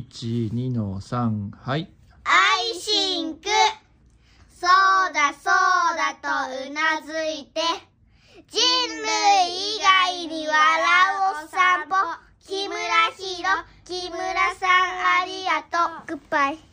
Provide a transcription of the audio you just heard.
12の3はい。 I think そうだそうだとうなずいて。人類以外に笑うお散歩。木村比呂木村さんありがとう。 Goodbye。